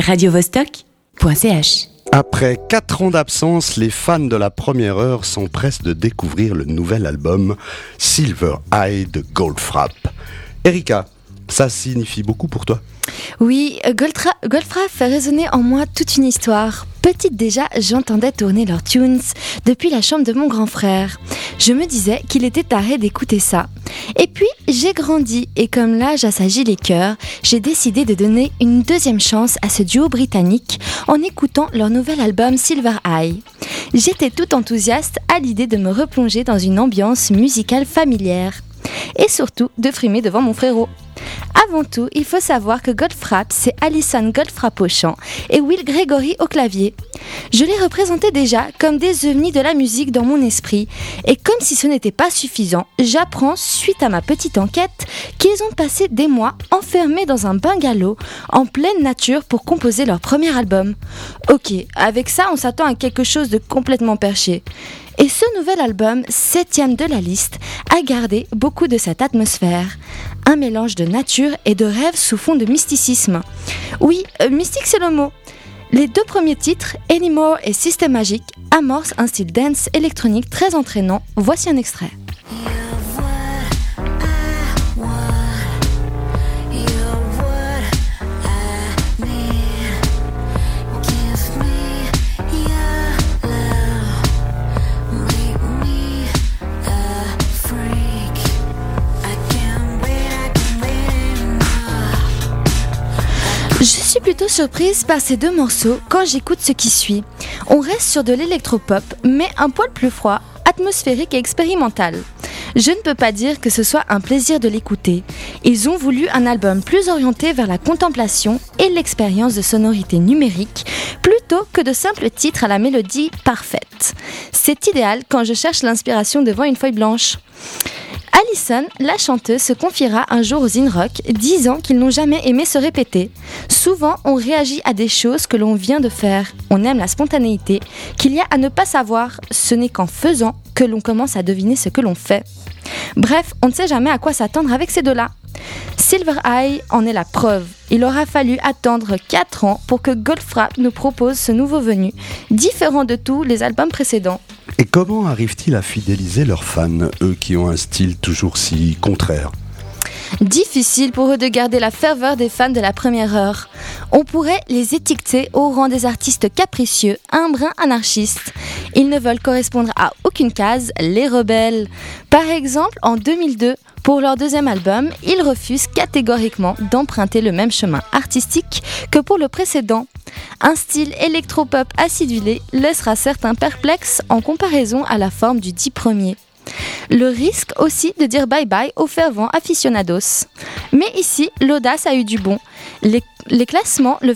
radiovostok.ch. Après 4 ans d'absence, les fans de la première heure s'empressent de découvrir le nouvel album Silver Eye de Goldfrapp. Erika, ça signifie beaucoup pour toi? Oui, Goldfrapp fait résonner en moi toute une histoire. Petite déjà, j'entendais tourner leurs tunes depuis la chambre de mon grand frère. Je me disais qu'il était taré d'écouter ça. Et puis, j'ai grandi et comme l'âge assagit les cœurs, j'ai décidé de donner une deuxième chance à ce duo britannique en écoutant leur nouvel album Silver Eye. J'étais tout enthousiaste à l'idée de me replonger dans une ambiance musicale familière et surtout de frimer devant mon frérot. Avant tout, il faut savoir que Goldfrapp, c'est Alison Goldfrapp au chant et Will Gregory au clavier. Je les représentais déjà comme des ovnis de la musique dans mon esprit, et comme si ce n'était pas suffisant, j'apprends, suite à ma petite enquête, qu'ils ont passé des mois enfermés dans un bungalow en pleine nature pour composer leur premier album. Ok, avec ça, on s'attend à quelque chose de complètement perché. Et ce nouvel album, septième de la liste, a gardé beaucoup de cette atmosphère. Un mélange de nature et de rêve sous fond de mysticisme. Oui, euh, mystique c'est le mot. Les deux premiers titres, Anymore et Système Magique, amorcent un style dance électronique très entraînant. Voici un extrait. Surprise par ces deux morceaux quand j'écoute ce qui suit. On reste sur de l'électropop, mais un poil plus froid, atmosphérique et expérimental. Je ne peux pas dire que ce soit un plaisir de l'écouter. Ils ont voulu un album plus orienté vers la contemplation et l'expérience de sonorité numérique plutôt que de simples titres à la mélodie parfaite. C'est idéal quand je cherche l'inspiration devant une feuille blanche. Alison, la chanteuse, se confiera un jour aux In-Rock, disant qu'ils n'ont jamais aimé se répéter. Souvent, on réagit à des choses que l'on vient de faire. On aime la spontanéité qu'il y a à ne pas savoir. Ce n'est qu'en faisant que l'on commence à deviner ce que l'on fait. Bref, on ne sait jamais à quoi s'attendre avec ces deux-là. Silver Eye en est la preuve. Il aura fallu attendre 4 ans pour que Goldfrapp nous propose ce nouveau venu, différent de tous les albums précédents. Et comment arrivent-ils à fidéliser leurs fans, eux qui ont un style toujours si contraire? Difficile pour eux de garder la ferveur des fans de la première heure. On pourrait les étiqueter au rang des artistes capricieux, un brin anarchistes. Ils ne veulent correspondre à aucune case, les rebelles. Par exemple, en 2002, pour leur deuxième album, ils refusent catégoriquement d'emprunter le même chemin artistique que pour le précédent. Un style électropop acidulé laissera certains perplexes en comparaison à la forme du dit premier. Le risque aussi de dire bye bye aux fervents aficionados. Mais ici, l'audace a eu du bon. Les, classements le,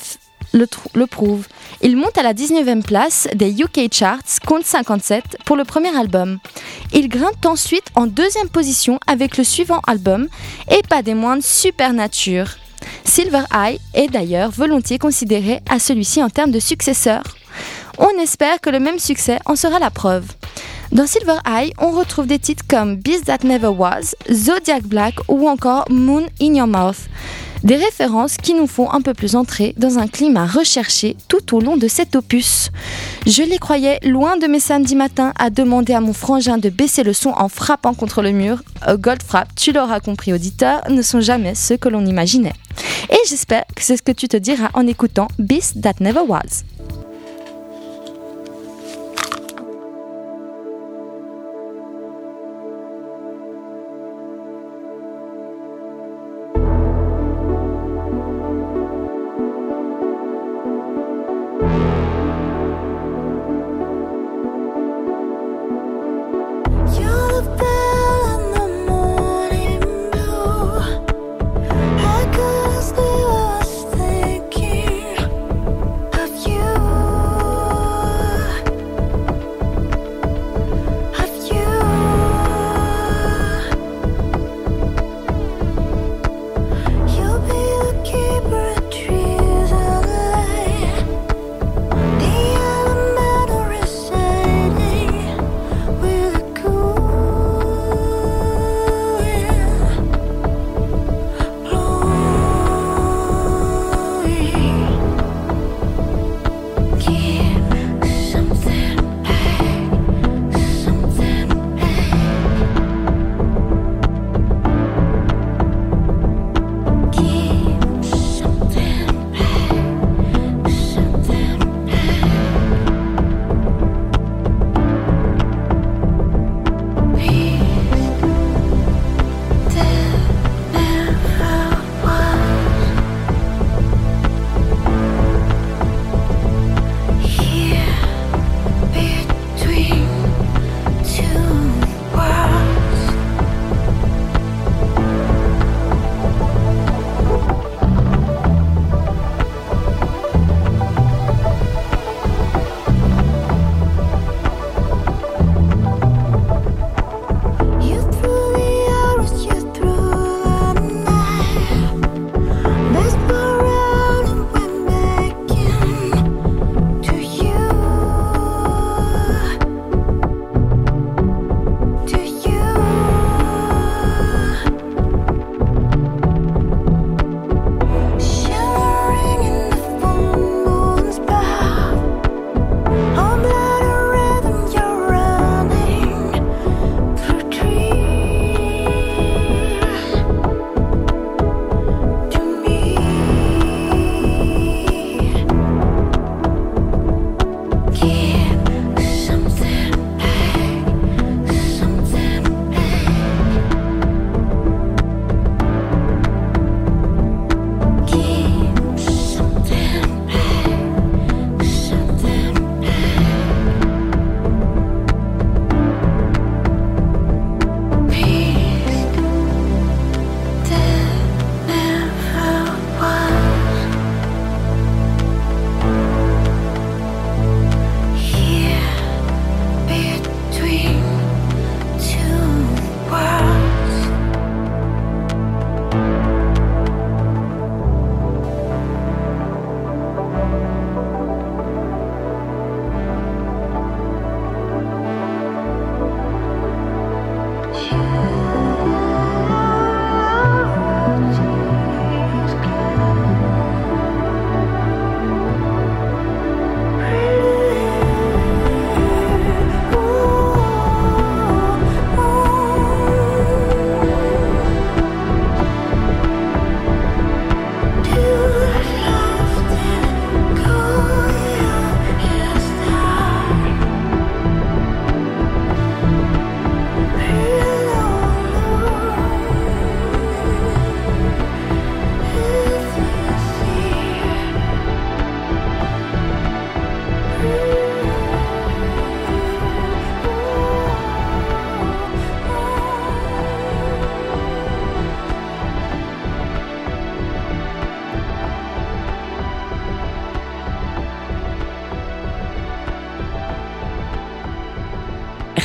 le, le prouvent. Il monte à la 19e place des UK Charts, compte 57, pour le premier album. Il grimpe ensuite en deuxième position avec le suivant album, et pas des moindres Supernature. Silver Eye est d'ailleurs volontiers considéré à celui-ci en termes de successeur. On espère que le même succès en sera la preuve. Dans Silver Eye, on retrouve des titres comme Beast That Never Was, Zodiac Black ou encore Moon in Your Mouth. Des références qui nous font un peu plus entrer dans un climat recherché tout au long de cet opus. Je les croyais loin de mes samedis matins à demander à mon frangin de baisser le son en frappant contre le mur. Goldfrapp, tu l'auras compris auditeur, ne sont jamais ceux que l'on imaginait. J'espère que c'est ce que tu te diras en écoutant Beast That Never Was.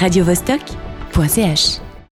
radiovostok.ch